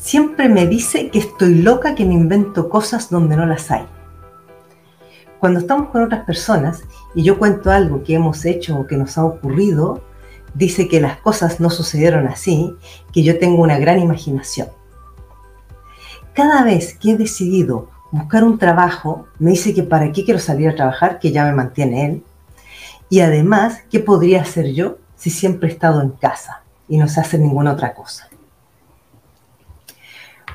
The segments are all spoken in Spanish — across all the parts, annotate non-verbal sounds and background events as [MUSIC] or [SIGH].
siempre me dice que estoy loca, que me invento cosas donde no las hay. Cuando estamos con otras personas y yo cuento algo que hemos hecho o que nos ha ocurrido, dice que las cosas no sucedieron así, que yo tengo una gran imaginación. Cada vez que he decidido buscar un trabajo, me dice que para qué quiero salir a trabajar, que ya me mantiene él. Y además, ¿qué podría hacer yo si siempre he estado en casa y no sé hacer ninguna otra cosa?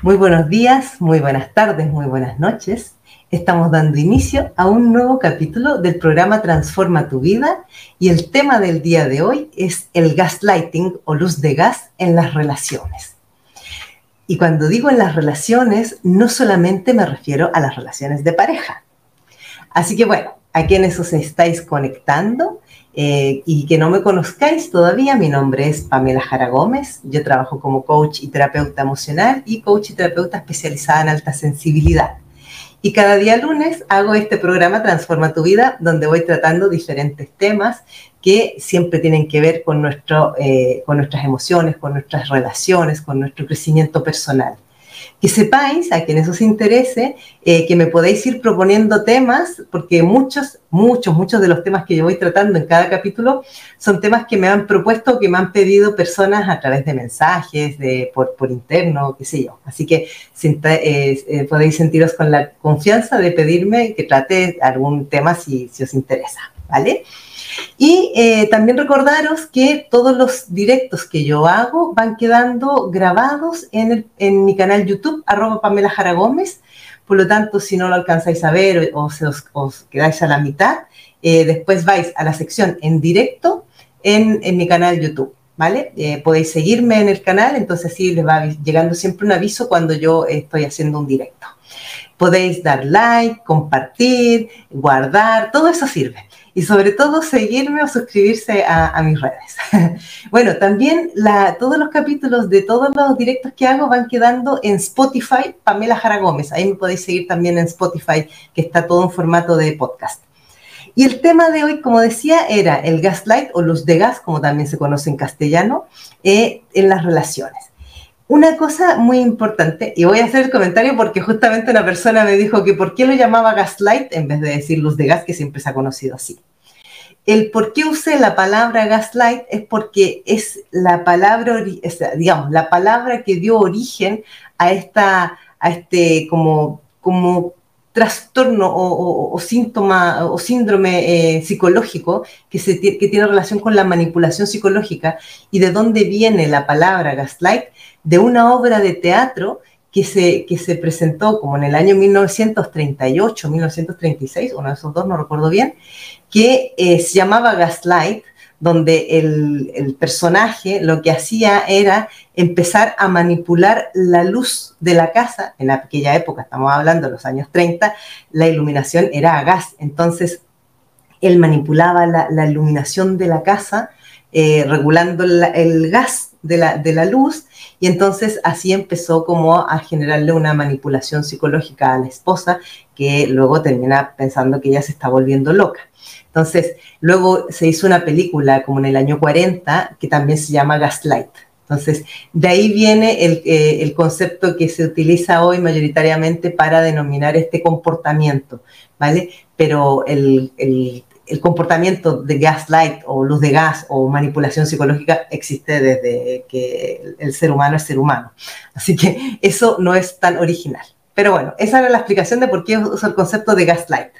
Muy buenos días, muy buenas tardes, muy buenas noches. Estamos dando inicio a un nuevo capítulo del programa Transforma tu vida y el tema del día de hoy es el gaslighting o luz de gas en las relaciones. Y cuando digo en las relaciones, no solamente me refiero a las relaciones de pareja. Así que bueno, a quienes os estáis conectando, eh, y que no me conozcáis todavía, mi nombre es Pamela Jara Gómez. Yo trabajo como coach y terapeuta emocional y coach y terapeuta especializada en alta sensibilidad. Y cada día lunes hago este programa Transforma tu vida, donde voy tratando diferentes temas que siempre tienen que ver con, nuestro, eh, con nuestras emociones, con nuestras relaciones, con nuestro crecimiento personal que sepáis, a quienes os interese, eh, que me podéis ir proponiendo temas, porque muchos, muchos, muchos de los temas que yo voy tratando en cada capítulo son temas que me han propuesto, que me han pedido personas a través de mensajes, de, por, por interno, qué sé yo. Así que eh, eh, podéis sentiros con la confianza de pedirme que trate algún tema si, si os interesa, ¿vale? Y eh, también recordaros que todos los directos que yo hago van quedando grabados en, mi canal YouTube, arroba Pamela Jara Gómez. Por lo tanto, si no lo alcanzáis a ver o, os, quedáis a la mitad, eh, después vais a la sección en directo en, mi canal YouTube. ¿Vale? Eh, podéis seguirme en el canal, entonces sí les va llegando siempre un aviso cuando yo estoy haciendo un directo. Podéis dar like, compartir, guardar, todo eso sirve y sobre todo seguirme o suscribirse a, mis redes. [LAUGHS] bueno, también todos los capítulos de todos los directos que hago van quedando en Spotify, Pamela Jara Gómez. Ahí me podéis seguir también en Spotify, que está todo en formato de podcast. Y el tema de hoy, como decía, era el gaslight o luz de gas, como también se conoce en castellano, eh, en las relaciones. Una cosa muy importante, y voy a hacer el comentario porque justamente una persona me dijo que por qué lo llamaba gaslight en vez de decir luz de gas, que siempre se ha conocido así. El por qué usé la palabra gaslight es porque es la palabra, digamos, la palabra que dio origen a esta, a este como, como trastorno o, síntoma o síndrome eh, psicológico que, se, que tiene relación con la manipulación psicológica y de dónde viene la palabra gaslight de una obra de teatro que se, que se presentó como en el año 1938, 1936, uno de esos dos, no recuerdo bien, que eh, se llamaba Gaslight, donde el, el, personaje lo que hacía era empezar a manipular la luz de la casa. En aquella época, estamos hablando de los años 30, la iluminación era a gas. Entonces, él manipulaba la, iluminación de la casa, eh, regulando el gas de la, de la luz y entonces así empezó como a generarle una manipulación psicológica a la esposa que luego termina pensando que ella se está volviendo loca. Entonces, luego se hizo una película como en el año 40 que también se llama Gaslight. Entonces, de ahí viene el, eh, el concepto que se utiliza hoy mayoritariamente para denominar este comportamiento, ¿vale? Pero el, el, el comportamiento de gaslight o luz de gas o manipulación psicológica existe desde que el ser humano es ser humano. Así que eso no es tan original. Pero bueno, esa era la explicación de por qué uso el concepto de gaslight.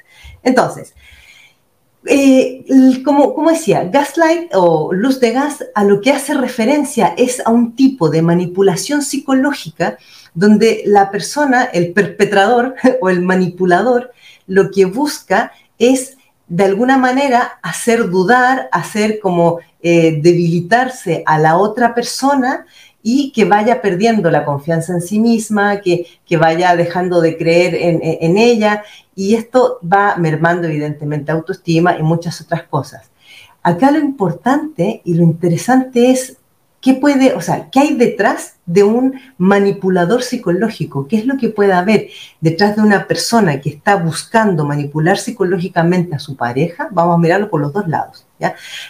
Entonces, eh, como, como, decía, gaslight o luz de gas a lo que hace referencia es a un tipo de manipulación psicológica donde la persona, el perpetrador [LAUGHS] o el manipulador, lo que busca es de alguna manera hacer dudar, hacer como eh, debilitarse a la otra persona y que vaya perdiendo la confianza en sí misma, que, que vaya dejando de creer en, en, ella y esto va mermando evidentemente autoestima y muchas otras cosas. Acá lo importante y lo interesante es ¿Qué puede, o sea, qué hay detrás de un manipulador psicológico? ¿Qué es lo que puede haber detrás de una persona que está buscando manipular psicológicamente a su pareja? Vamos a mirarlo por los dos lados.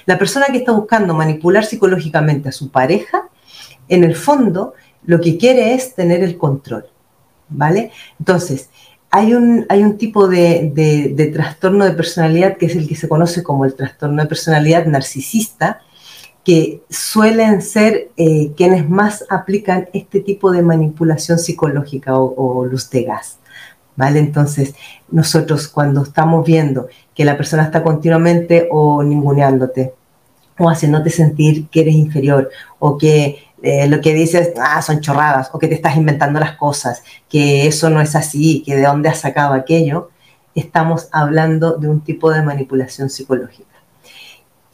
La persona que está buscando manipular psicológicamente a su pareja, en el fondo, lo que quiere es tener el control, ¿vale? Entonces, hay un, hay un tipo de, trastorno de personalidad que es el que se conoce como el trastorno de personalidad narcisista, que suelen ser eh, quienes más aplican este tipo de manipulación psicológica o, luz de gas. ¿Vale? Entonces, nosotros cuando estamos viendo que la persona está continuamente o ninguneándote, o haciéndote sentir que eres inferior, o que eh, lo que dices, ah, son chorradas, o que te estás inventando las cosas, que eso no es así, que de dónde has sacado aquello, estamos hablando de un tipo de manipulación psicológica.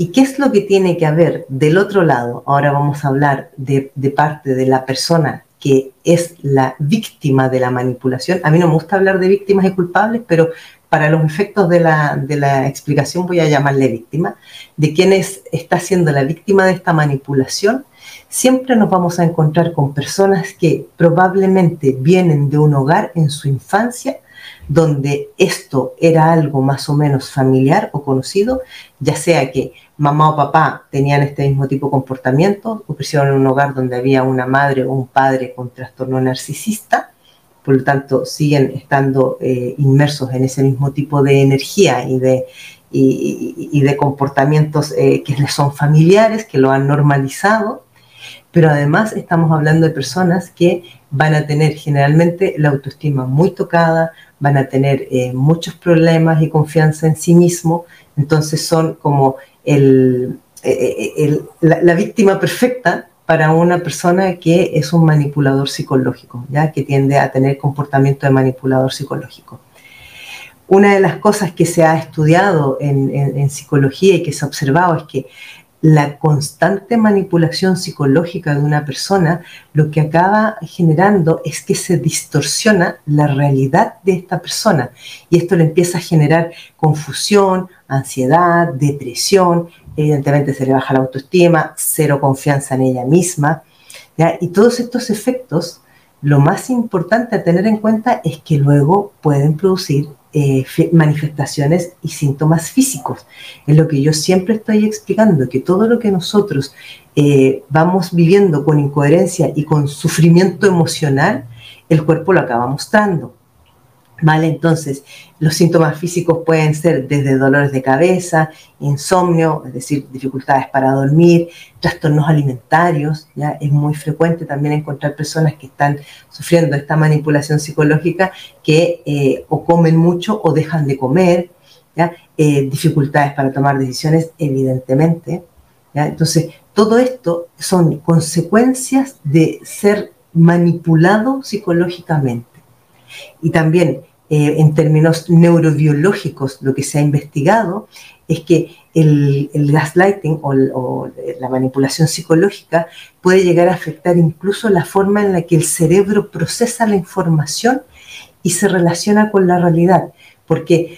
¿Y qué es lo que tiene que haber del otro lado? Ahora vamos a hablar de, parte de la persona que es la víctima de la manipulación. A mí no me gusta hablar de víctimas y culpables, pero para los efectos de la, de la explicación voy a llamarle víctima, de quien está siendo la víctima de esta manipulación siempre nos vamos a encontrar con personas que probablemente vienen de un hogar en su infancia donde esto era algo más o menos familiar o conocido, ya sea que mamá o papá tenían este mismo tipo de comportamiento o crecieron en un hogar donde había una madre o un padre con trastorno narcisista, por lo tanto siguen estando eh, inmersos en ese mismo tipo de energía y de, y, de comportamientos eh, que les son familiares, que lo han normalizado pero además estamos hablando de personas que van a tener generalmente la autoestima muy tocada, van a tener eh, muchos problemas y confianza en sí mismo, entonces son como eh, eh, la, víctima perfecta para una persona que es un manipulador psicológico, ¿ya? que tiende a tener comportamiento de manipulador psicológico. Una de las cosas que se ha estudiado en psicología y que se ha observado es que la constante manipulación psicológica de una persona lo que acaba generando es que se distorsiona la realidad de esta persona y esto le empieza a generar confusión, ansiedad, depresión, evidentemente se le baja la autoestima, cero confianza en ella misma. Y todos estos efectos, lo más importante a tener en cuenta es que luego pueden producir eh, manifestaciones y síntomas físicos. Es lo que yo siempre estoy explicando, que todo lo que nosotros eh, vamos viviendo con incoherencia y con sufrimiento emocional, el cuerpo lo acaba mostrando. ¿Vale? Entonces, los síntomas físicos pueden ser desde dolores de cabeza, insomnio, es decir, dificultades para dormir, trastornos alimentarios, ¿ya? Es muy frecuente también encontrar personas que están sufriendo esta manipulación psicológica que eh, o comen mucho o dejan de comer, ¿ya? Eh, dificultades para tomar decisiones, evidentemente, ¿ya? Entonces, todo esto son consecuencias de ser manipulado psicológicamente. Y también eh, en términos neurobiológicos, lo que se ha investigado es que el, gaslighting o, la manipulación psicológica puede llegar a afectar incluso la forma en la que el cerebro procesa la información y se relaciona con la realidad. Porque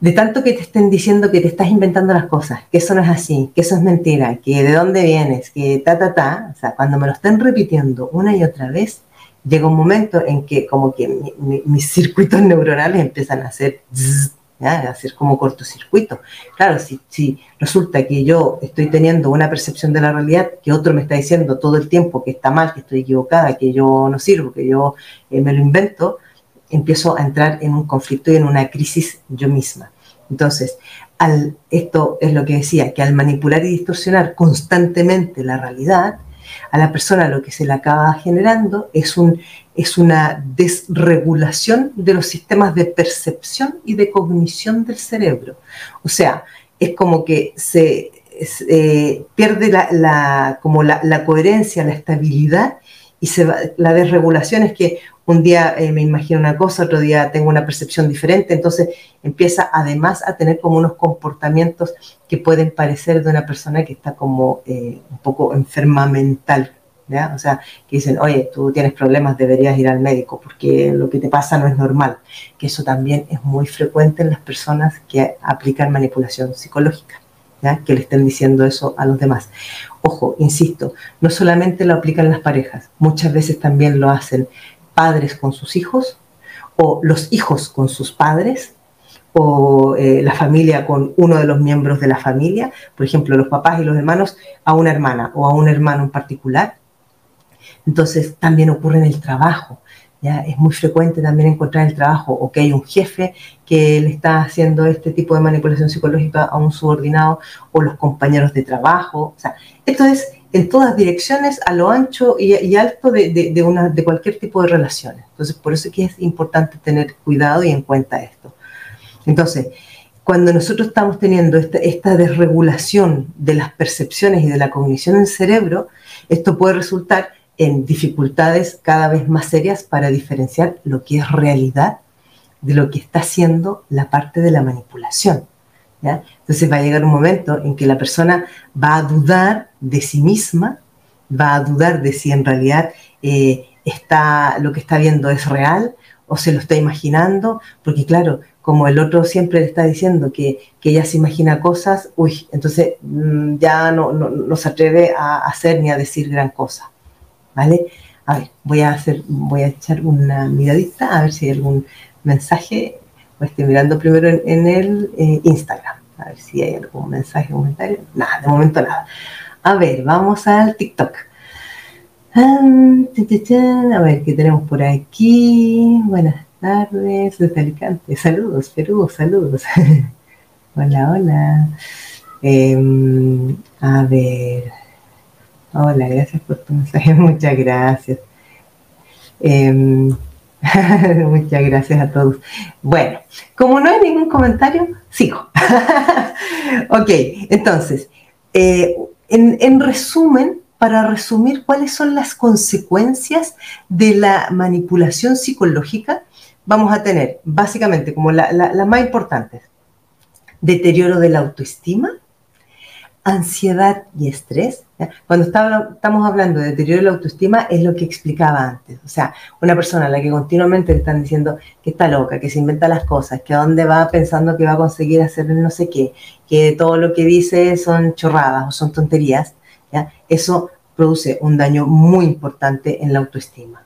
de tanto que te estén diciendo que te estás inventando las cosas, que eso no es así, que eso es mentira, que de dónde vienes, que ta, ta, ta, o sea, cuando me lo estén repitiendo una y otra vez, llega un momento en que como que mis [LAUGHS] circuitos neuronales empiezan a hacer, a hacer como cortocircuito. Claro, si, si resulta que yo estoy teniendo una percepción de la realidad que otro me está diciendo todo el tiempo que está mal, que estoy equivocada, que yo no sirvo, que yo eh, me lo invento, empiezo a entrar en un conflicto y en una crisis yo misma. Entonces, al, esto es lo que decía, que al manipular y distorsionar constantemente la realidad, a la persona lo que se le acaba generando es, un, es una desregulación de los sistemas de percepción y de cognición del cerebro. O sea, es como que se eh, pierde la, como la, coherencia, la estabilidad y se la desregulación es que un día eh, me imagino una cosa, otro día tengo una percepción diferente, entonces empieza además a tener como unos comportamientos que pueden parecer de una persona que está como eh, un poco enferma mental, ¿ya? O sea, que dicen, oye, tú tienes problemas, deberías ir al médico porque lo que te pasa no es normal, que eso también es muy frecuente en las personas que aplican manipulación psicológica. ¿Ya? que le estén diciendo eso a los demás. Ojo, insisto, no solamente lo aplican las parejas, muchas veces también lo hacen padres con sus hijos, o los hijos con sus padres, o eh, la familia con uno de los miembros de la familia, por ejemplo, los papás y los hermanos a una hermana o a un hermano en particular. Entonces también ocurre en el trabajo. ¿ya? Es muy frecuente también encontrar en el trabajo o que hay un jefe que le está haciendo este tipo de manipulación psicológica a un subordinado o los compañeros de trabajo. O sea, esto es en todas direcciones, a lo ancho y, alto de, una, de cualquier tipo de relaciones. Entonces, por eso es que es importante tener cuidado y en cuenta esto. Entonces, cuando nosotros estamos teniendo esta, esta desregulación de las percepciones y de la cognición en el cerebro, esto puede resultar en dificultades cada vez más serias para diferenciar lo que es realidad de lo que está haciendo la parte de la manipulación. Entonces va a llegar un momento en que la persona va a dudar de sí misma, va a dudar de si en realidad eh, está, lo que está viendo es real o se lo está imaginando, porque claro, como el otro siempre le está diciendo que, que ella se imagina cosas, uy, entonces mm, ya no, no, se atreve a hacer ni a decir gran cosa, ¿vale? A ver, voy a, hacer, voy a echar una miradita a ver si hay algún mensaje estoy mirando primero en, el eh, Instagram, a ver si hay algún mensaje, comentario. Nada, de momento nada. A ver, vamos al TikTok. a ver, ¿qué tenemos por aquí? Buenas tardes, desde Alicante. Saludos, Perú, saludos. [LAUGHS] hola, hola. Em, a ver. Hola, gracias por tu mensaje. [LAUGHS] Muchas gracias. Em, [LAUGHS] Muchas gracias a todos. Bueno, como no hay ningún comentario, sigo. [LAUGHS] ok, entonces, eh, en, resumen, para resumir cuáles son las consecuencias de la manipulación psicológica, vamos a tener básicamente como las la, más importantes, deterioro de la autoestima, ansiedad y estrés. Cuando estamos hablando de deterioro de la autoestima, es lo que explicaba antes. O sea, una persona a la que continuamente le están diciendo que está loca, que se inventa las cosas, que a dónde va pensando que va a conseguir hacer no sé qué, que todo lo que dice son chorradas o son tonterías, eso produce un daño muy importante en la autoestima.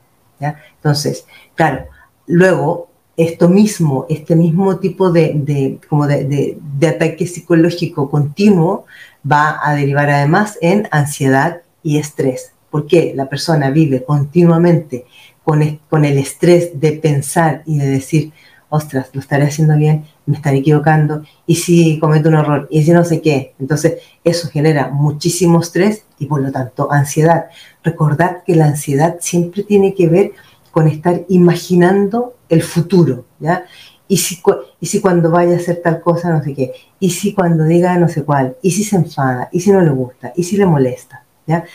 Entonces, claro, luego esto mismo, este mismo tipo de, como de ataque psicológico continuo va a derivar además en ansiedad y estrés. porque La persona vive continuamente con, con el estrés de pensar y de decir, ostras, lo estaré haciendo bien, me estaré equivocando, y si cometo un error, y si no sé qué. Entonces, eso genera muchísimo estrés y por lo tanto ansiedad. Recordad que la ansiedad siempre tiene que ver con estar imaginando el futuro, ¿ya? Y si, y si cuando vaya a hacer tal cosa, no sé qué, y si cuando diga no sé cuál, y si se enfada, y si no le gusta, y si le molesta. ¿ya?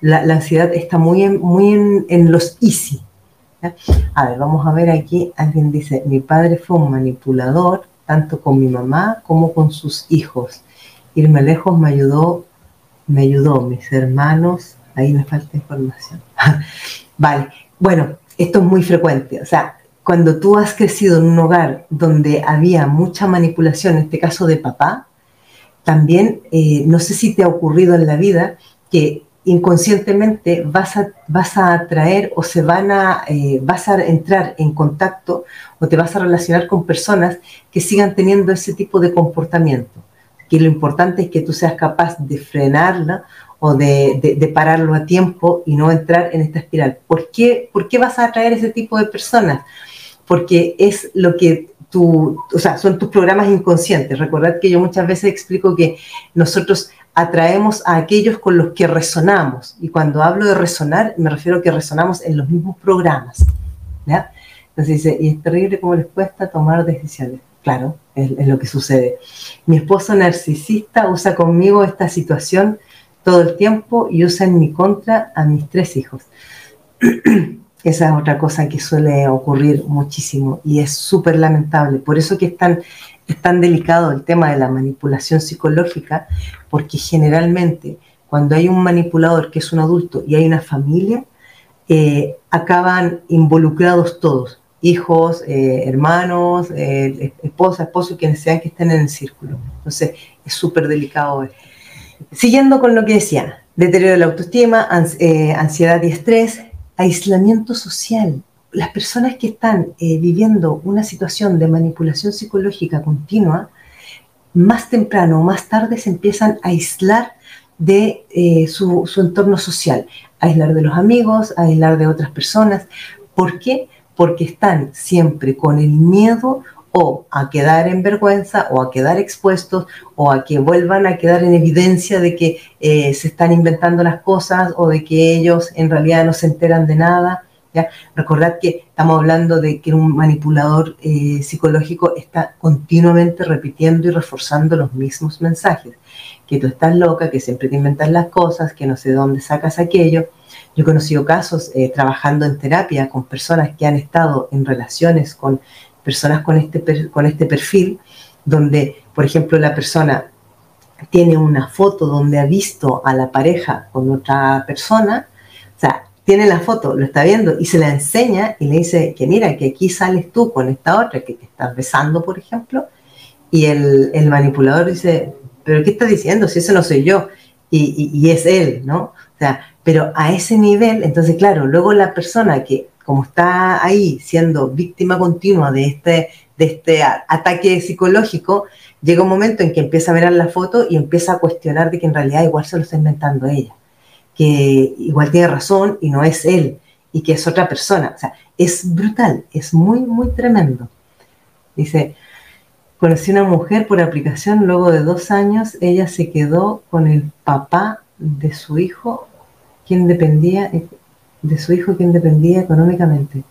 La, ansiedad está muy en, muy en, los easy. ¿ya? A ver, vamos a ver aquí, alguien dice, mi padre fue un manipulador, tanto con mi mamá como con sus hijos. Irme lejos me ayudó, me ayudó, mis hermanos, ahí me falta información. [LAUGHS] vale, bueno, esto es muy frecuente, o sea, cuando tú has crecido en un hogar donde había mucha manipulación, en este caso de papá, también eh, no sé si te ha ocurrido en la vida que inconscientemente vas a, vas a atraer o se van a, eh, vas a entrar en contacto o te vas a relacionar con personas que sigan teniendo ese tipo de comportamiento. Que lo importante es que tú seas capaz de frenarla o de, pararlo a tiempo y no entrar en esta espiral. ¿Por qué, ¿Por qué vas a atraer ese tipo de personas? Porque es lo que tú, o sea, son tus programas inconscientes. Recordad que yo muchas veces explico que nosotros atraemos a aquellos con los que resonamos. Y cuando hablo de resonar, me refiero a que resonamos en los mismos programas. ¿ya? Entonces dice, y es terrible cómo les cuesta tomar decisiones. Claro, es, es, lo que sucede. Mi esposo narcisista usa conmigo esta situación todo el tiempo y usa en mi contra a mis tres hijos. [CLEARS THROAT] Esa es otra cosa que suele ocurrir muchísimo y es súper lamentable. Por eso que es tan, es tan delicado el tema de la manipulación psicológica, porque generalmente cuando hay un manipulador que es un adulto y hay una familia, eh, acaban involucrados todos, hijos, eh, hermanos, eh, esposa, esposo, quienes sean que estén en el círculo. Entonces, es súper delicado. Siguiendo con lo que decía, deterioro de la autoestima, ansiedad y estrés, aislamiento social. Las personas que están eh, viviendo una situación de manipulación psicológica continua, más temprano o más tarde se empiezan a aislar de eh, su, entorno social. aislar de los amigos, aislar de otras personas. ¿Por qué? Porque están siempre con el miedo o a quedar en vergüenza o a quedar expuestos o a que vuelvan a quedar en evidencia de que eh, se están inventando las cosas o de que ellos en realidad no se enteran de nada. ¿ya? Recordad que estamos hablando de que un manipulador eh, psicológico está continuamente repitiendo y reforzando los mismos mensajes. Que tú estás loca, que siempre te inventas las cosas, que no sé dónde sacas aquello. Yo he conocido casos eh, trabajando en terapia con personas que han estado en relaciones con personas con este, con este perfil, donde, por ejemplo, la persona tiene una foto donde ha visto a la pareja con otra persona, o sea, tiene la foto, lo está viendo y se la enseña y le dice que mira, que aquí sales tú con esta otra que te estás besando, por ejemplo, y el, el manipulador dice, pero ¿qué estás diciendo? Si ese no soy yo, y, y, y es él, ¿no? O sea, pero a ese nivel, entonces, claro, luego la persona que como está ahí siendo víctima continua de este, de este ataque psicológico, llega un momento en que empieza a mirar la foto y empieza a cuestionar de que en realidad igual se lo está inventando ella, que igual tiene razón y no es él, y que es otra persona. O sea, es brutal, es muy, muy tremendo. Dice, conocí una mujer por aplicación, luego de dos años ella se quedó con el papá de su hijo, quien dependía de su hijo que dependía económicamente.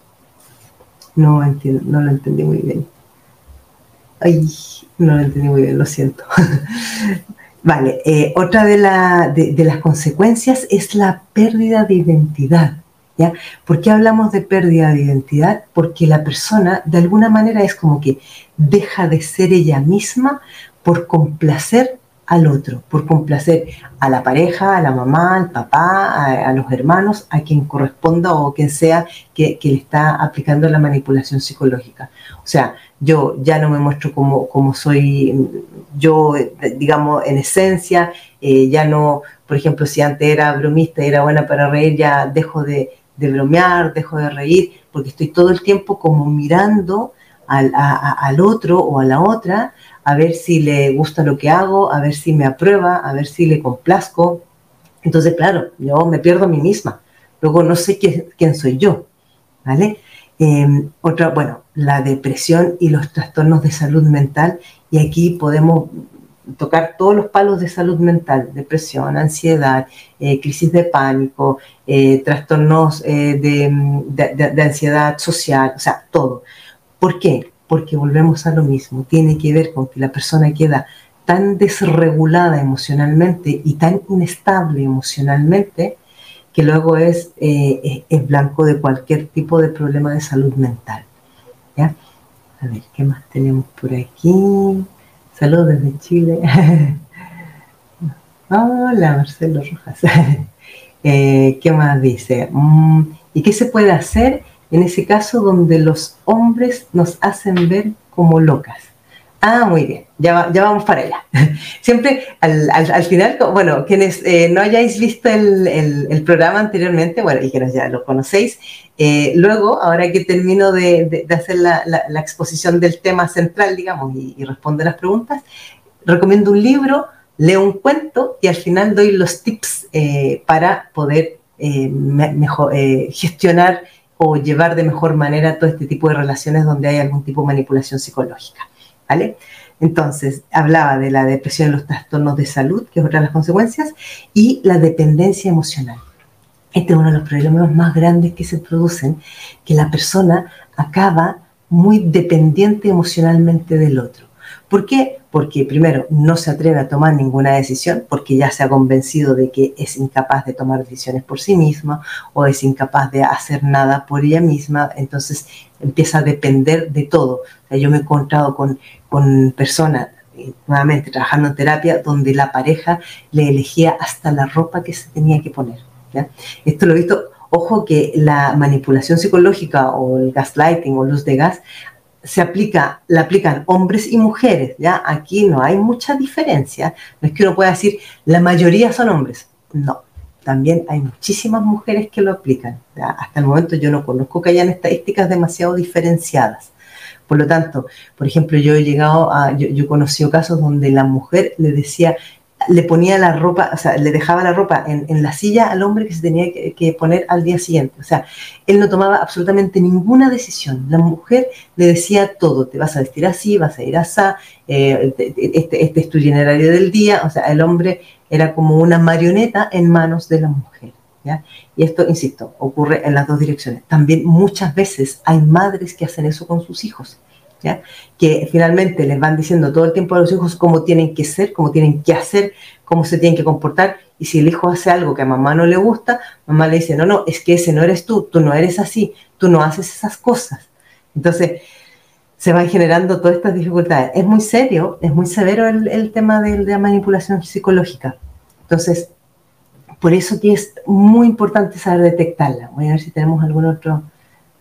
No, entiendo, no lo entendí muy bien. Ay, no lo entendí muy bien, lo siento. [LAUGHS] vale, eh, otra de, de, las consecuencias es la pérdida de identidad. ¿ya? ¿Por qué hablamos de pérdida de identidad? Porque la persona de alguna manera es como que deja de ser ella misma por complacer al otro, por complacer a la pareja, a la mamá, al papá, a, los hermanos, a quien corresponda o quien sea que, le está aplicando la manipulación psicológica. O sea, yo ya no me muestro como, como soy yo, digamos, en esencia, eh, ya no, por ejemplo, si antes era bromista y era buena para reír, ya dejo de, bromear, dejo de reír, porque estoy todo el tiempo como mirando al, al otro o a la otra a ver si le gusta lo que hago, a ver si me aprueba, a ver si le complazco. Entonces, claro, yo me pierdo a mí misma. Luego no sé quién, soy yo. ¿Vale? Em, otra, bueno, la depresión y los trastornos de salud mental. Y aquí podemos tocar todos los palos de salud mental, depresión, ansiedad, eh, crisis de pánico, eh, trastornos eh, de, ansiedad social, o sea, todo. ¿Por qué? Porque volvemos a lo mismo, tiene que ver con que la persona queda tan desregulada emocionalmente y tan inestable emocionalmente que luego es, eh, blanco de cualquier tipo de problema de salud mental. ¿ya? A ver, ¿qué más tenemos por aquí? Saludos desde Chile. [LAUGHS] Hola, Marcelo Rojas. [LAUGHS] Eh, ¿Qué más dice? Mm, ¿Y qué se puede hacer? En ese caso donde los hombres nos hacen ver como locas. Ah, muy bien, ya, ya vamos para allá. [LAUGHS] Siempre al, final, bueno, quienes eh, no hayáis visto el, programa anteriormente, bueno, y que ya lo conocéis, eh, luego, ahora que termino de, hacer la, exposición del tema central, digamos, y, y respondo las preguntas, recomiendo un libro, leo un cuento y al final doy los tips eh, para poder mejor, gestionar o llevar de mejor manera todo este tipo de relaciones donde hay algún tipo de manipulación psicológica. ¿Vale? Entonces, hablaba de la depresión y los trastornos de salud, que es otra de las consecuencias, y la dependencia emocional. Este es uno de los problemas más grandes que se producen, que la persona acaba muy dependiente emocionalmente del otro. ¿Por qué? Porque primero no se atreve a tomar ninguna decisión porque ya se ha convencido de que es incapaz de tomar decisiones por sí misma o es incapaz de hacer nada por ella misma, entonces empieza a depender de todo. yo me he encontrado con, con personas eh, nuevamente trabajando en terapia, donde la pareja le elegía hasta la ropa que se tenía que poner. Esto lo he visto, ojo que la manipulación psicológica o el gaslighting o luz de gas se aplica, la aplican hombres y mujeres, ¿ya? Aquí no hay mucha diferencia. No es que uno pueda decir, la mayoría son hombres. No, también hay muchísimas mujeres que lo aplican. Hasta el momento yo no conozco que hayan estadísticas demasiado diferenciadas. Por lo tanto, por ejemplo, yo he llegado a, yo, he conocido casos donde la mujer le decía le ponía la ropa, o sea, le dejaba la ropa en, la silla al hombre que se tenía que, poner al día siguiente. O sea, él no tomaba absolutamente ninguna decisión. La mujer le decía todo, te vas a vestir así, vas a ir así, eh, este, este, es tu itinerario del día. O sea, el hombre era como una marioneta en manos de la mujer. ¿ya? Y esto, insisto, ocurre en las dos direcciones. También muchas veces hay madres que hacen eso con sus hijos que finalmente les van diciendo todo el tiempo a los hijos cómo tienen que ser, cómo tienen que hacer, cómo se tienen que comportar. Y si el hijo hace algo que a mamá no le gusta, mamá le dice, no, no, es que ese no eres tú, tú no eres así, tú no haces esas cosas. Entonces, se van generando todas estas dificultades. Es muy serio, es muy severo el, tema de, de la manipulación psicológica. Entonces, por eso que es muy importante saber detectarla. Voy a ver si tenemos algún otro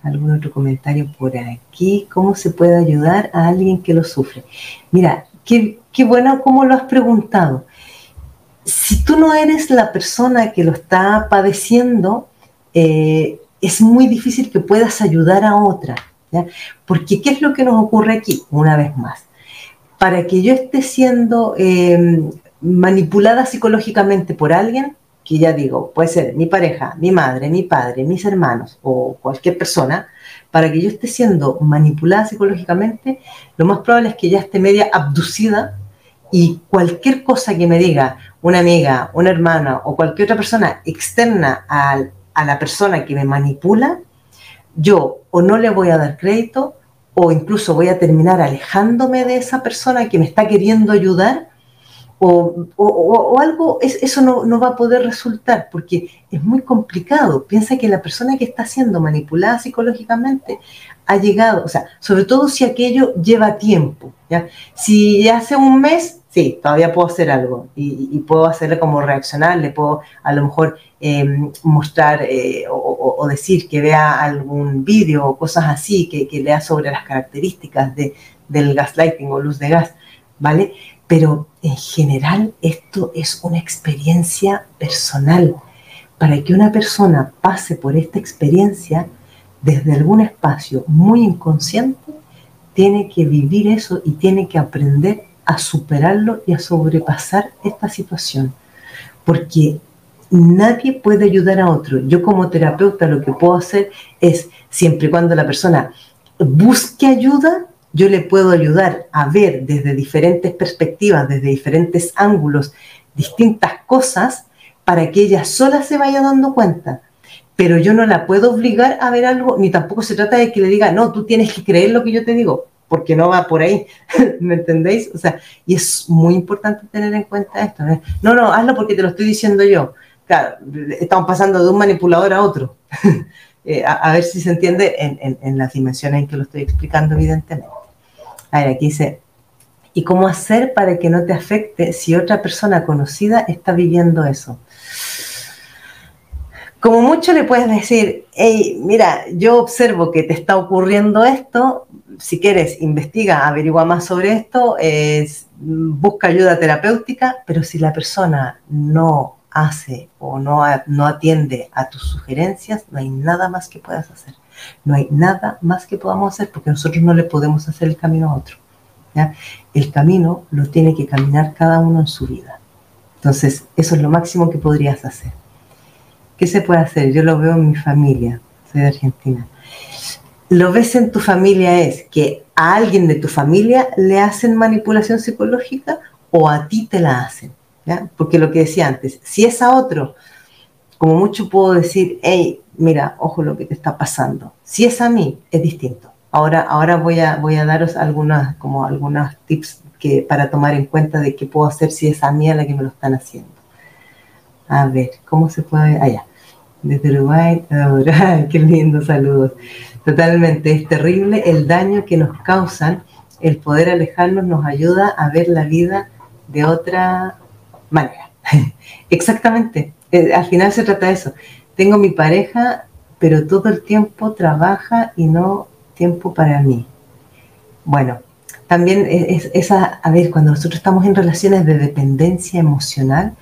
algún otro comentario por aquí. ¿Cómo se puede ayudar a alguien que lo sufre? Mira, qué, qué bueno cómo lo has preguntado. Si tú no eres la persona que lo está padeciendo, eh, es muy difícil que puedas ayudar a otra. Porque ¿qué es lo que nos ocurre aquí? Una vez más. Para que yo esté siendo eh, manipulada psicológicamente por alguien, que ya digo, puede ser mi pareja, mi madre, mi padre, mis hermanos o cualquier persona, para que yo esté siendo manipulada psicológicamente, lo más probable es que ya esté media abducida y cualquier cosa que me diga una amiga, una hermana o cualquier otra persona externa a, a la persona que me manipula, yo o no le voy a dar crédito o incluso voy a terminar alejándome de esa persona que me está queriendo ayudar o, algo, eso no, va a poder resultar porque es muy complicado. Piensa que la persona que está siendo manipulada psicológicamente ha llegado, o sea, sobre todo si aquello lleva tiempo. ¿ya? Si hace un mes, sí, todavía puedo hacer algo y, puedo hacerle como reaccionar, le puedo a lo mejor em, mostrar eh, o, decir que vea algún vídeo o cosas así, que, que lea sobre las características de, del gaslighting o luz de gas, ¿vale? Pero en general esto es una experiencia personal. Para que una persona pase por esta experiencia desde algún espacio muy inconsciente, tiene que vivir eso y tiene que aprender a superarlo y a sobrepasar esta situación. Porque nadie puede ayudar a otro. Yo como terapeuta lo que puedo hacer es, siempre y cuando la persona busque ayuda, yo le puedo ayudar a ver desde diferentes perspectivas, desde diferentes ángulos, distintas cosas para que ella sola se vaya dando cuenta. Pero yo no la puedo obligar a ver algo, ni tampoco se trata de que le diga, no, tú tienes que creer lo que yo te digo, porque no va por ahí, [LAUGHS] ¿me entendéis? O sea, y es muy importante tener en cuenta esto. No, no, hazlo porque te lo estoy diciendo yo. Estamos pasando de un manipulador a otro. [LAUGHS] Eh, a, ver si se entiende en, en las dimensiones en que lo estoy explicando, evidentemente. A ver, aquí dice, ¿y cómo hacer para que no te afecte si otra persona conocida está viviendo eso? Como mucho le puedes decir, hey, mira, yo observo que te está ocurriendo esto, si quieres, investiga, averigua más sobre esto, busca ayuda terapéutica, pero si la persona no hace o no, no atiende a tus sugerencias, no hay nada más que puedas hacer. No hay nada más que podamos hacer porque nosotros no le podemos hacer el camino a otro. El camino lo tiene que caminar cada uno en su vida. Entonces, eso es lo máximo que podrías hacer. ¿Qué se puede hacer? Yo lo veo en mi familia, soy de Argentina. Lo ves en tu familia es que a alguien de tu familia le hacen manipulación psicológica o a ti te la hacen. Porque lo que decía antes, si es a otro, como mucho puedo decir, hey, mira, ojo lo que te está pasando. Si es a mí, es distinto. Ahora, ahora voy, a, voy a daros algunas, como algunos tips que, para tomar en cuenta de qué puedo hacer si es a mí a la que me lo están haciendo. A ver, ¿cómo se puede? Allá. Desde Uruguay, [LAUGHS] qué lindo, saludos. Totalmente, es terrible el daño que nos causan. El poder alejarnos nos ayuda a ver la vida de otra manera. [LAUGHS] Exactamente, eh, al final se trata de eso tengo mi pareja, pero todo el tiempo trabaja y no tiempo para mí. Bueno, también es esa, a ver, cuando nosotros estamos en relaciones de dependencia emocional,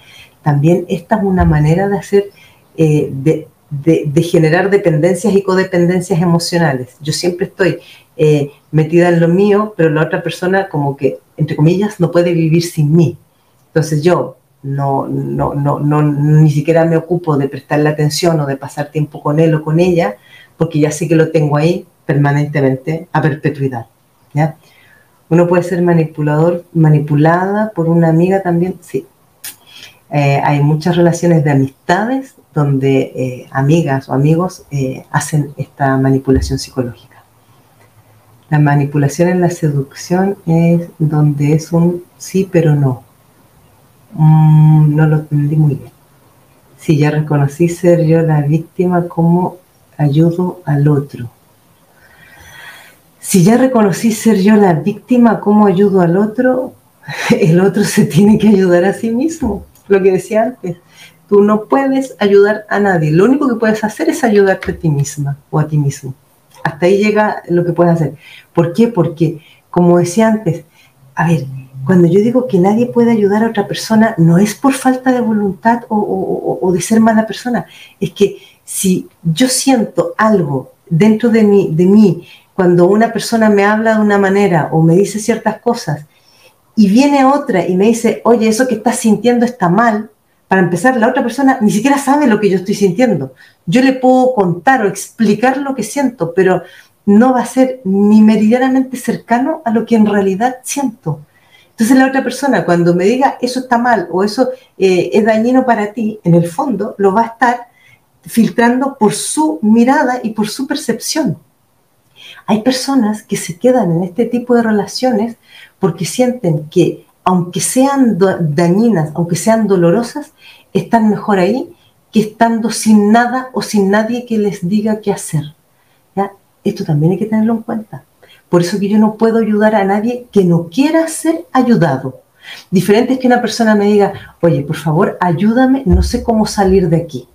también esta es una manera de hacer, eh, de, generar dependencias y codependencias emocionales. Yo siempre estoy eh, metida en lo mío, pero la otra persona como que, entre comillas, no puede vivir sin mí. Entonces yo no, no, no, no, ni siquiera me ocupo de prestarle atención o de pasar tiempo con él o con ella, porque ya sé que lo tengo ahí permanentemente a perpetuidad. ¿ya? Uno puede ser manipulador, manipulada por una amiga también, sí. Eh, hay muchas relaciones de amistades donde eh, amigas o amigos eh, hacen esta manipulación psicológica. La manipulación en la seducción es donde es un sí pero no. Mm, no lo entendí muy bien. Si ya reconocí ser yo la víctima, ¿cómo ayudo al otro? Si ya reconocí ser yo la víctima, ¿cómo ayudo al otro? [LAUGHS] El otro se tiene que ayudar a sí mismo, lo que decía antes. Tú no puedes ayudar a nadie. Lo único que puedes hacer es ayudarte a ti misma o a ti mismo. Hasta ahí llega lo que puedes hacer. ¿Por qué? Porque, como decía antes, a ver, cuando yo digo que nadie puede ayudar a otra persona, no es por falta de voluntad o, de ser mala persona. Es que si yo siento algo dentro de mí, de mí, cuando una persona me habla de una manera o me dice ciertas cosas, y viene otra y me dice, oye, eso que estás sintiendo está mal, para empezar, la otra persona ni siquiera sabe lo que yo estoy sintiendo. Yo le puedo contar o explicar lo que siento, pero no va a ser ni meridianamente cercano a lo que en realidad siento. Entonces la otra persona cuando me diga eso está mal o eso eh, es dañino para ti, en el fondo lo va a estar filtrando por su mirada y por su percepción. Hay personas que se quedan en este tipo de relaciones porque sienten que aunque sean dañinas, aunque sean dolorosas, están mejor ahí que estando sin nada o sin nadie que les diga qué hacer. ¿Ya? Esto también hay que tenerlo en cuenta. Por eso que yo no puedo ayudar a nadie que no quiera ser ayudado. Diferente es que una persona me diga, oye, por favor, ayúdame, no sé cómo salir de aquí.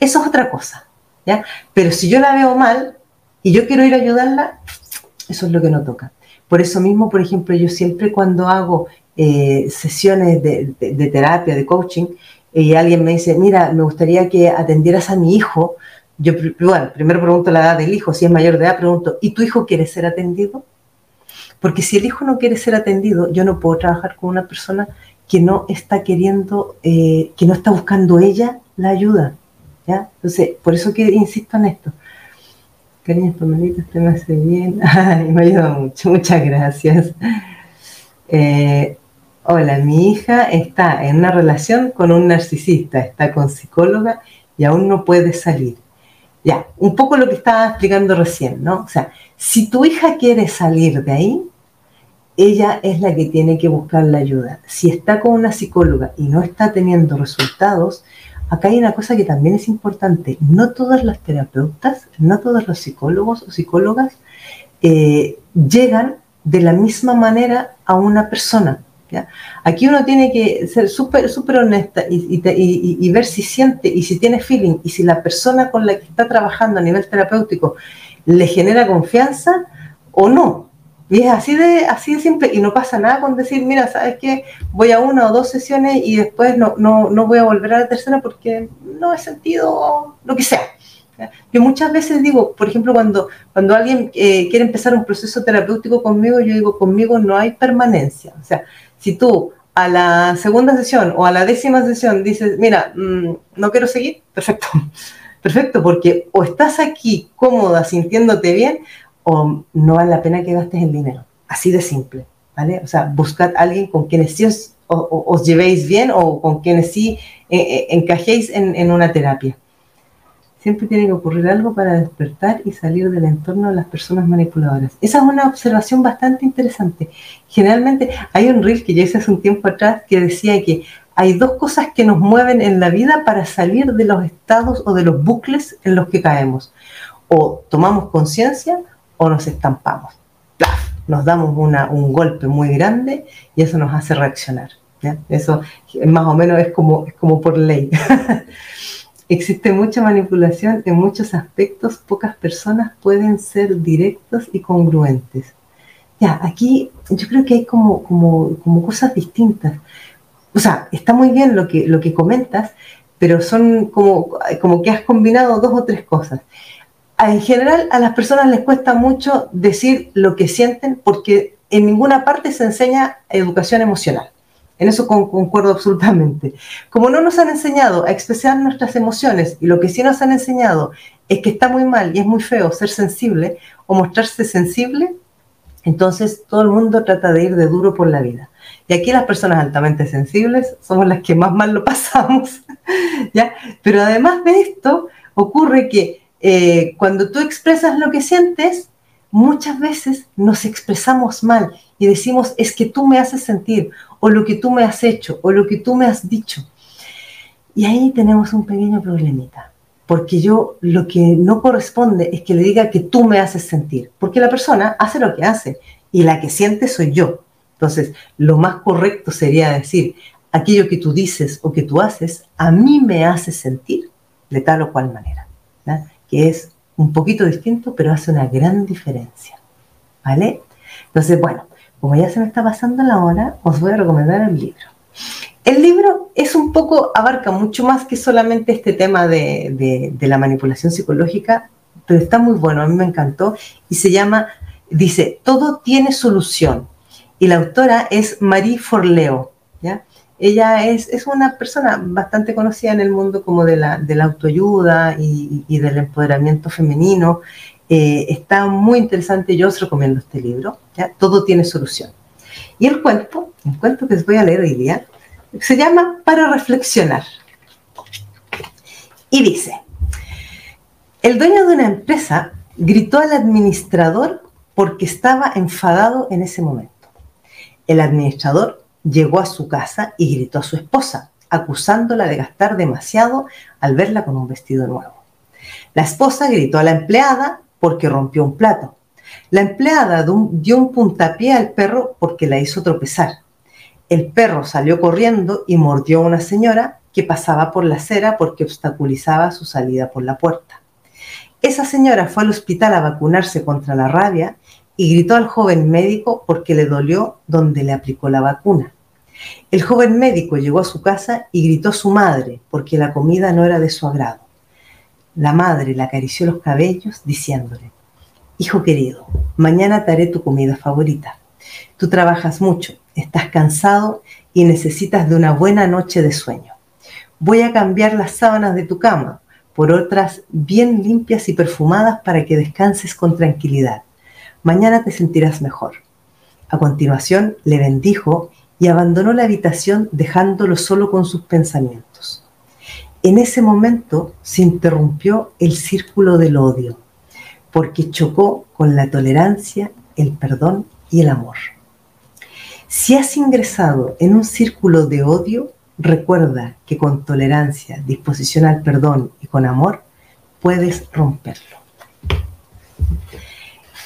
Eso es otra cosa, ¿ya? Pero si yo la veo mal y yo quiero ir a ayudarla, eso es lo que no toca. Por eso mismo, por ejemplo, yo siempre cuando hago eh, sesiones de, terapia, de coaching, y alguien me dice, mira, me gustaría que atendieras a mi hijo, yo, bueno, primero pregunto la edad del hijo, si es mayor de edad, pregunto, ¿y tu hijo quiere ser atendido? Porque si el hijo no quiere ser atendido, yo no puedo trabajar con una persona que no está queriendo, eh, que no está buscando ella la ayuda. ¿ya? Entonces, por eso que insisto en esto. Cariños, Pamelita, usted me hace bien. [LAUGHS] Ay, me ayuda mucho, muchas gracias. Eh, hola, mi hija está en una relación con un narcisista, está con psicóloga y aún no puede salir. Ya, un poco lo que estaba explicando recién, ¿no? O sea, si tu hija quiere salir de ahí, ella es la que tiene que buscar la ayuda. Si está con una psicóloga y no está teniendo resultados, acá hay una cosa que también es importante. No todas las terapeutas, no todos los psicólogos o psicólogas eh, llegan de la misma manera a una persona. Aquí uno tiene que ser súper súper honesta y, ver si siente y si tiene feeling y si la persona con la que está trabajando a nivel terapéutico le genera confianza o no. Y es así de, así de simple y no pasa nada con decir, mira, ¿sabes qué? Voy a una o dos sesiones y después no, no, no voy a volver a la tercera porque no he sentido lo que sea. Yo muchas veces digo, por ejemplo, cuando, cuando alguien eh, quiere empezar un proceso terapéutico conmigo, yo digo, conmigo no hay permanencia. O sea, si tú a la segunda sesión o a la décima sesión dices, mira, mm, no quiero seguir, perfecto, [LAUGHS] perfecto, porque o estás aquí cómoda, sintiéndote bien, o no vale la pena que gastes el dinero. Así de simple, ¿vale? O sea, buscad a alguien con quienes sí os, llevéis bien o con quienes sí eh, eh, encajéis en una terapia. Siempre tiene que ocurrir algo para despertar y salir del entorno de las personas manipuladoras. Esa es una observación bastante interesante. Generalmente hay un reel que ya hice hace un tiempo atrás que decía que hay dos cosas que nos mueven en la vida para salir de los estados o de los bucles en los que caemos. O tomamos conciencia o nos estampamos. Nos damos un golpe muy grande y eso nos hace reaccionar. Eso más o menos es como, es como por ley. [LAUGHS] Existe mucha manipulación en muchos aspectos, pocas personas pueden ser directos y congruentes. Ya, aquí yo creo que hay como, como, como cosas distintas. O sea, está muy bien lo que, lo que comentas, pero son como, como que has combinado dos o tres cosas. En general, a las personas les cuesta mucho decir lo que sienten porque en ninguna parte se enseña educación emocional En eso concuerdo absolutamente. Como no nos han enseñado a expresar nuestras emociones y lo que sí nos han enseñado es que está muy mal y es muy feo ser sensible o mostrarse sensible, entonces todo el mundo trata de ir de duro por la vida. Y aquí las personas altamente sensibles somos las que más mal lo [LAUGHS] pasamos. ¿ya? Pero además de esto, ocurre que eh, cuando tú expresas lo que sientes, muchas veces nos expresamos mal y decimos, es que tú me haces sentir, o lo que tú me has hecho, o lo que tú me has dicho. Y ahí tenemos un pequeño problemita, porque yo lo que no corresponde es que le diga que tú me haces sentir, porque la persona hace lo que hace y la que siente soy yo. Entonces, lo más correcto sería decir, aquello que tú dices o que tú haces, a mí me hace sentir de tal o cual manera, que es un poquito distinto, pero hace una gran diferencia. ¿Vale? Entonces, bueno, como ya se me está pasando la hora, os voy a recomendar el libro. El libro es un poco, abarca mucho más que solamente este tema de, la manipulación psicológica, pero está muy bueno, a mí me encantó y se llama, dice, todo tiene solución. Y la autora es Marie Forleo, ¿ya? Ella es, una persona bastante conocida en el mundo como de la, de la autoayuda y, del empoderamiento femenino. Eh, está muy interesante, yo os recomiendo este libro, ¿ya? Todo tiene solución. Y el cuento, el cuento que os voy a leer hoy día, se llama Para reflexionar. Y dice, el dueño de una empresa gritó al administrador porque estaba enfadado en ese momento. El administrador llegó a su casa y gritó a su esposa, acusándola de gastar demasiado al verla con un vestido nuevo. La esposa gritó a la empleada porque rompió un plato. La empleada dio un puntapié al perro porque la hizo tropezar. El perro salió corriendo y mordió a una señora que pasaba por la acera porque obstaculizaba su salida por la puerta. Esa señora fue al hospital a vacunarse contra la rabia y gritó al joven médico porque le dolió donde le aplicó la vacuna. El joven médico llegó a su casa y gritó a su madre porque la comida no era de su agrado. La madre le acarició los cabellos diciéndole, Hijo querido, mañana te haré tu comida favorita. Tú trabajas mucho, estás cansado y necesitas de una buena noche de sueño. Voy a cambiar las sábanas de tu cama por otras bien limpias y perfumadas para que descanses con tranquilidad mañana te sentirás mejor. A continuación le bendijo y abandonó la habitación dejándolo solo con sus pensamientos. En ese momento se interrumpió el círculo del odio, porque chocó con la tolerancia, el perdón y el amor. Si has ingresado en un círculo de odio, recuerda que con tolerancia, disposición al perdón y con amor, puedes romperlo.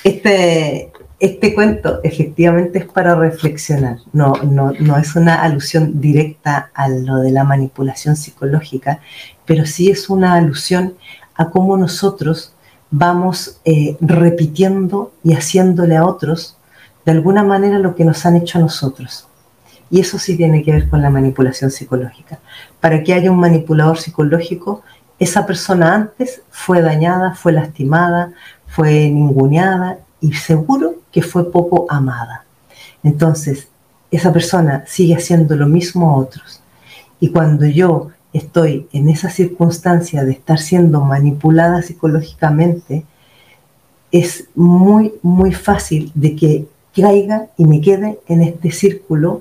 Este, este cuento efectivamente es para reflexionar, no, no, no, es una alusión directa a lo de la manipulación psicológica, pero sí es una alusión a cómo nosotros vamos eh, repitiendo y haciéndole a otros de alguna manera lo que nos han hecho a nosotros. Y eso sí tiene que ver con la manipulación psicológica. Para que haya un manipulador psicológico, esa persona antes fue dañada, fue lastimada, fue ninguneada y seguro que fue poco amada. Entonces, esa persona sigue haciendo lo mismo a otros. Y cuando yo estoy en esa circunstancia de estar siendo manipulada psicológicamente, es muy, muy fácil de que caiga y me quede en este círculo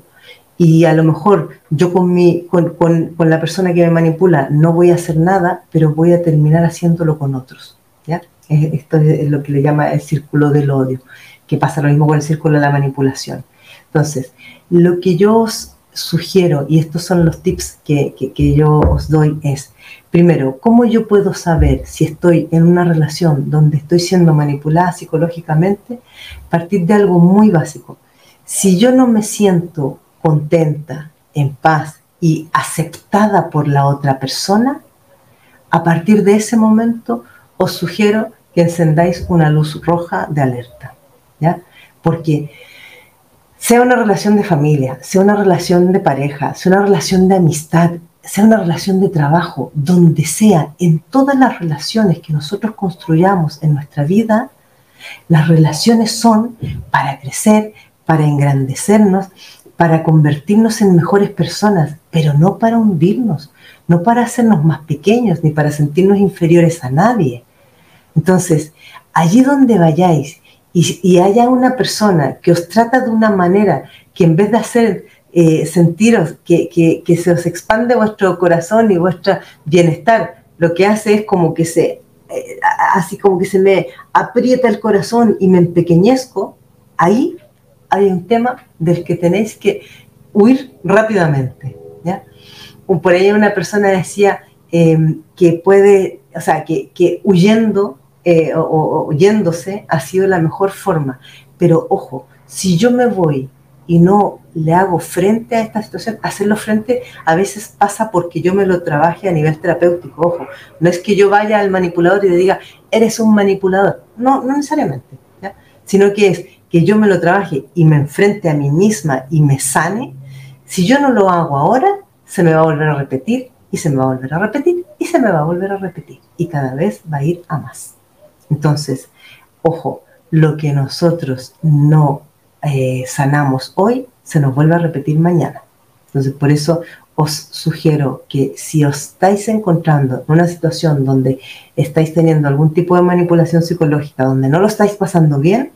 y a lo mejor yo con, mi, con, con, la persona que me manipula no voy a hacer nada, pero voy a terminar haciéndolo con otros. ¿ya? Esto es lo que le llama el círculo del odio, que pasa lo mismo con el círculo de la manipulación. Entonces, lo que yo os sugiero, y estos son los tips que, yo os doy, es, primero, ¿cómo yo puedo saber si estoy en una relación donde estoy siendo manipulada psicológicamente? Partir de algo muy básico. Si yo no me siento contenta, en paz y aceptada por la otra persona, a partir de ese momento os sugiero que encendáis una luz roja de alerta, Porque sea una relación de familia, sea una relación de pareja, sea una relación de amistad, sea una relación de trabajo, donde sea, en todas las relaciones que nosotros construyamos en nuestra vida, las relaciones son para crecer, para engrandecernos, para convertirnos en mejores personas, pero no para hundirnos, no para hacernos más pequeños ni para sentirnos inferiores a nadie. Entonces, allí donde vayáis y, haya una persona que os trata de una manera que en vez de hacer eh, sentiros que, que, se os expande vuestro corazón y vuestro bienestar, lo que hace es como que se, eh, así como que se me aprieta el corazón y me empequeñezco, ahí hay un tema del que tenéis que huir rápidamente. ¿ya? Por ahí una persona decía em, que puede, o sea, que, que huyendo eh, o, huyéndose ha sido la mejor forma. Pero ojo, si yo me voy y no le hago frente a esta situación, hacerlo frente a veces pasa porque yo me lo trabaje a nivel terapéutico, ojo, no es que yo vaya al manipulador y le diga, eres un manipulador, no, no necesariamente, sino que es que yo me lo trabaje y me enfrente a mí misma y me sane, si yo no lo hago ahora, se me va a volver a repetir y se me va a volver a repetir y se me va a volver a repetir y cada vez va a ir a más. Entonces, ojo, lo que nosotros no eh, sanamos hoy, se nos vuelve a repetir mañana. Entonces, por eso os sugiero que si os estáis encontrando en una situación donde estáis teniendo algún tipo de manipulación psicológica, donde no lo estáis pasando bien,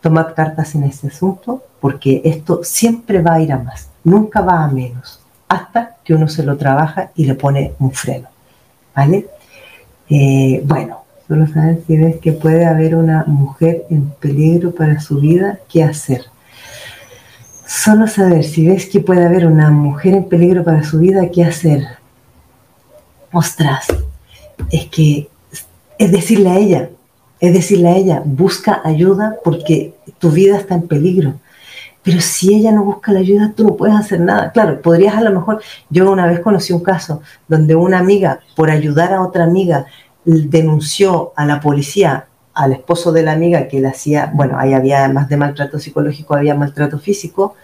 tomad cartas en este asunto, porque esto siempre va a ir a más, nunca va a menos, hasta que uno se lo trabaja y le pone un freno. ¿Vale? Eh, bueno, solo saber si ves que puede haber una mujer en peligro para su vida, ¿qué hacer? Solo saber si ves que puede haber una mujer en peligro para su vida, ¿qué hacer? Ostras, es que es decirle a ella, es decirle a ella, busca ayuda porque tu vida está en peligro. Pero si ella no busca la ayuda, tú no puedes hacer nada. Claro, podrías a lo mejor, yo una vez conocí un caso donde una amiga, por ayudar a otra amiga, denunció a la policía al esposo de la amiga que le hacía, bueno, ahí había más de maltrato psicológico, había maltrato físico,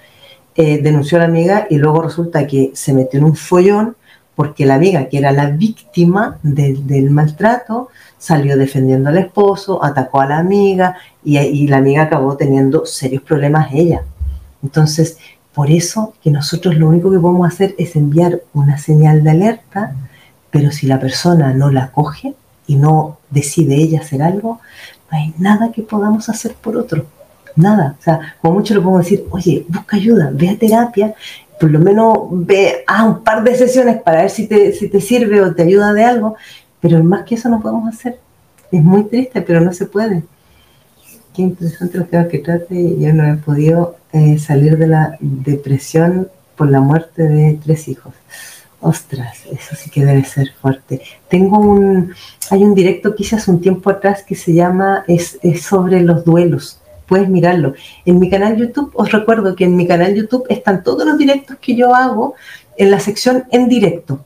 eh, denunció a la amiga y luego resulta que se metió en un follón porque la amiga, que era la víctima del maltrato, salió defendiendo al esposo, atacó a la amiga y, y, la amiga acabó teniendo serios problemas ella. Entonces, por eso que nosotros lo único que podemos hacer es enviar una señal de alerta, pero si la persona no la coge, y no decide ella hacer algo, no hay nada que podamos hacer por otro. Nada. O sea, como mucho le podemos decir, oye, busca ayuda, ve a terapia, por lo menos ve a un par de sesiones para ver si te, si te sirve o te ayuda de algo, pero más que eso no podemos hacer. Es muy triste, pero no se puede. Qué interesante lo que que trate. Yo no he podido eh, salir de la depresión por la muerte de tres hijos. Ostras, eso sí que debe ser fuerte. Tengo un, hay un directo que hice hace un tiempo atrás que se llama, es, sobre los duelos. Puedes mirarlo. En mi canal YouTube, os recuerdo que en mi canal YouTube están todos los directos que yo hago en la sección en directo.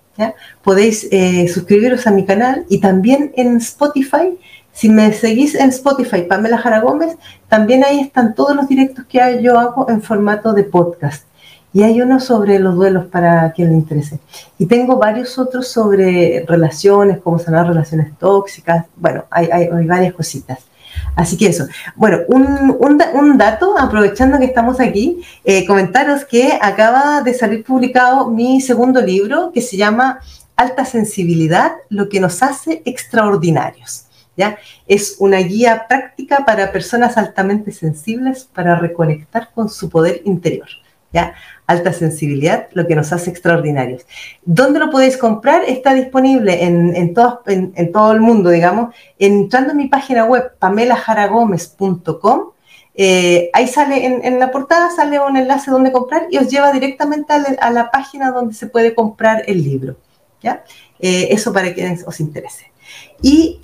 Podéis eh, suscribiros a mi canal y también en Spotify. Si me seguís en Spotify, Pamela Jara Gómez, también ahí están todos los directos que yo hago en formato de podcast. Y hay uno sobre los duelos para quien le interese. Y tengo varios otros sobre relaciones, cómo sanar relaciones tóxicas. Bueno, hay, hay, varias cositas. Así que eso. Bueno, un, un, dato, aprovechando que estamos aquí, eh, comentaros que acaba de salir publicado mi segundo libro que se llama Alta Sensibilidad, lo que nos hace extraordinarios. ¿ya? Es una guía práctica para personas altamente sensibles para reconectar con su poder interior. ¿ya? Alta sensibilidad, lo que nos hace extraordinarios. ¿Dónde lo podéis comprar? Está disponible en, en, todo, en, todo el mundo, digamos, entrando en mi página web, pamelajaragomez.com. Eh, ahí sale, en, la portada sale un enlace donde comprar y os lleva directamente a, la página donde se puede comprar el libro. ¿ya? Eh, eso para que os interese. Y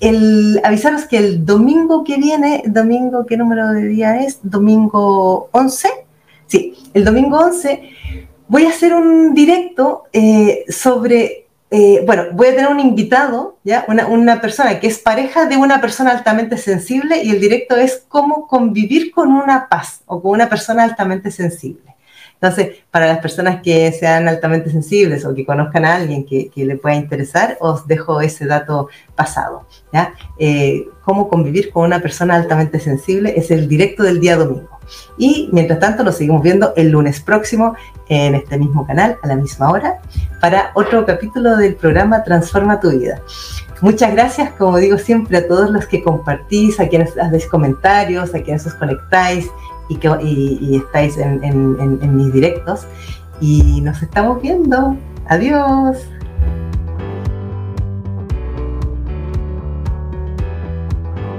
avisaros que el domingo que viene, domingo, ¿qué número de día es? Domingo 11, Sí, el domingo 11 voy a hacer un directo eh, sobre, eh, bueno, voy a tener un invitado, ¿ya? Una, persona que es pareja de una persona altamente sensible y el directo es cómo convivir con una paz o con una persona altamente sensible. Entonces, para las personas que sean altamente sensibles o que conozcan a alguien que, le pueda interesar, os dejo ese dato pasado. ¿ya? Eh, cómo convivir con una persona altamente sensible es el directo del día domingo. Y mientras tanto, nos seguimos viendo el lunes próximo en este mismo canal, a la misma hora, para otro capítulo del programa Transforma tu vida. Muchas gracias, como digo siempre, a todos los que compartís, a quienes hacéis comentarios, a quienes os conectáis y, que, estáis en mis directos. Y nos estamos viendo. Adiós.